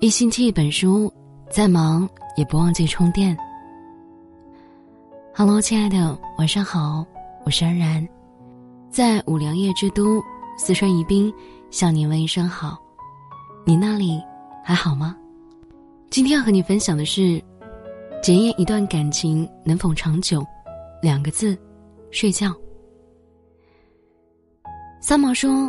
一星期一本书，再忙也不忘记充电。Hello，亲爱的，晚上好，我是安然，在五粮液之都四川宜宾向您问一声好。你那里还好吗？今天要和你分享的是，检验一段感情能否长久，两个字：睡觉。三毛说，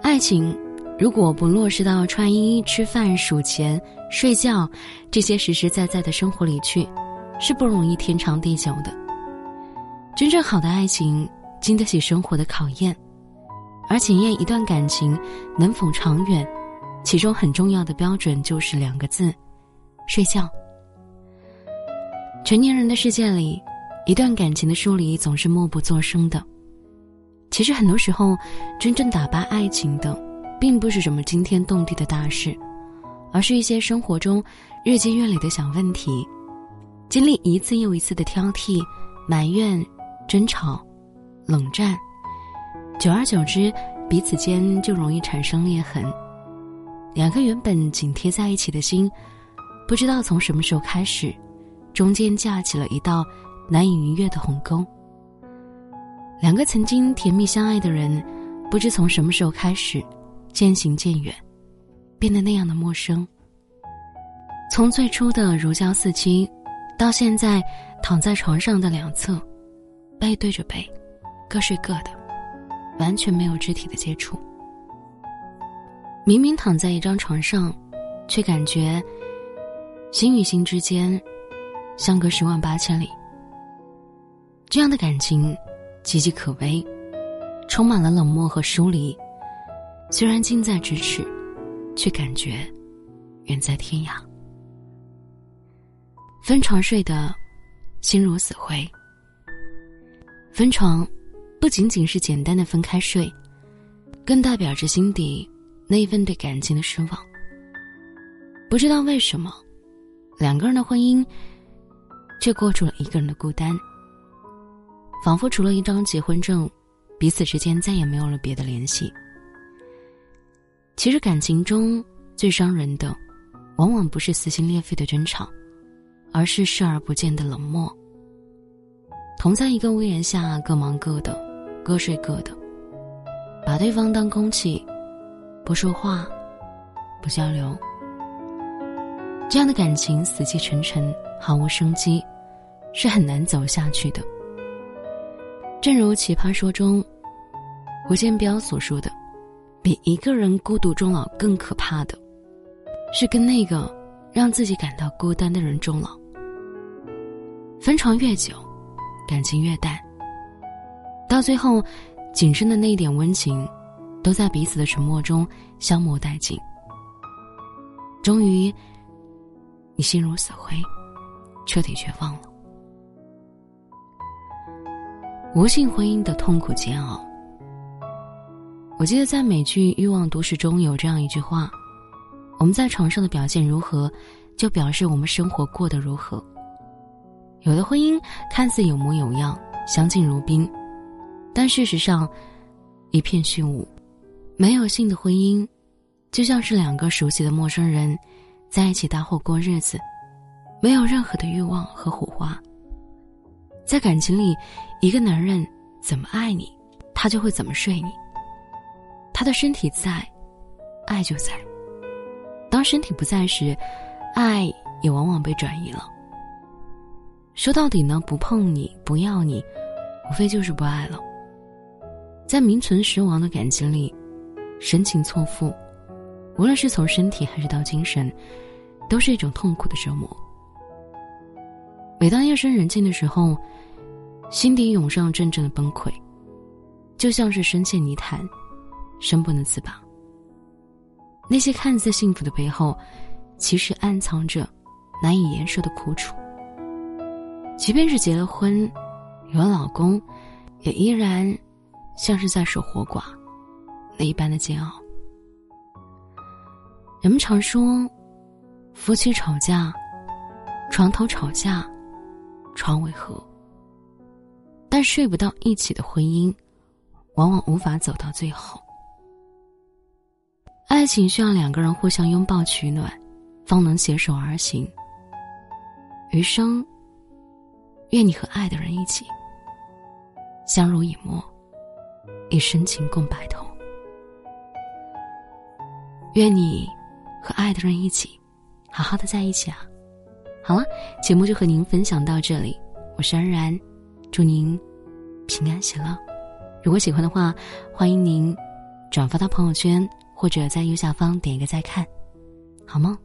爱情。如果不落实到穿衣、吃饭、数钱、睡觉这些实实在在的生活里去，是不容易天长地久的。真正好的爱情经得起生活的考验，而检验一段感情能否长远，其中很重要的标准就是两个字：睡觉。成年人的世界里，一段感情的疏离总是默不作声的。其实很多时候，真正打败爱情的。并不是什么惊天动地的大事，而是一些生活中日积月累的小问题，经历一次又一次的挑剔、埋怨、争吵、冷战，久而久之，彼此间就容易产生裂痕。两个原本紧贴在一起的心，不知道从什么时候开始，中间架起了一道难以逾越的鸿沟。两个曾经甜蜜相爱的人，不知从什么时候开始。渐行渐远，变得那样的陌生。从最初的如胶似漆，到现在躺在床上的两侧，背对着背，各睡各的，完全没有肢体的接触。明明躺在一张床上，却感觉心与心之间相隔十万八千里。这样的感情岌岌可危，充满了冷漠和疏离。虽然近在咫尺，却感觉远在天涯。分床睡的，心如死灰。分床，不仅仅是简单的分开睡，更代表着心底那一份对感情的失望。不知道为什么，两个人的婚姻，却过出了一个人的孤单。仿佛除了一张结婚证，彼此之间再也没有了别的联系。其实感情中最伤人的，往往不是撕心裂肺的争吵，而是视而不见的冷漠。同在一个屋檐下，各忙各的，各睡各的，把对方当空气，不说话，不交流。这样的感情死气沉沉，毫无生机，是很难走下去的。正如《奇葩说》中胡建彪所说的。比一个人孤独终老更可怕的，是跟那个让自己感到孤单的人终老。分床越久，感情越淡。到最后，仅剩的那一点温情，都在彼此的沉默中消磨殆尽。终于，你心如死灰，彻底绝望了。无性婚姻的痛苦煎熬。我记得在美剧《欲望都市》中有这样一句话：“我们在床上的表现如何，就表示我们生活过得如何。”有的婚姻看似有模有样、相敬如宾，但事实上一片虚无。没有性的婚姻，就像是两个熟悉的陌生人在一起搭伙过日子，没有任何的欲望和火花。在感情里，一个男人怎么爱你，他就会怎么睡你。他的身体在，爱就在。当身体不在时，爱也往往被转移了。说到底呢，不碰你，不要你，无非就是不爱了。在名存实亡的感情里，深情错付，无论是从身体还是到精神，都是一种痛苦的折磨。每当夜深人静的时候，心底涌上阵阵的崩溃，就像是深陷泥潭。生不能自拔。那些看似幸福的背后，其实暗藏着难以言说的苦楚。即便是结了婚，有了老公，也依然像是在守活寡那一般的煎熬。人们常说，夫妻吵架，床头吵架，床尾和。但睡不到一起的婚姻，往往无法走到最后。爱情需要两个人互相拥抱取暖，方能携手而行。余生，愿你和爱的人一起，相濡以沫，以深情共白头。愿你和爱的人一起，好好的在一起啊！好了，节目就和您分享到这里，我是安然，祝您平安喜乐。如果喜欢的话，欢迎您转发到朋友圈，或者在右下方点一个再看，好吗？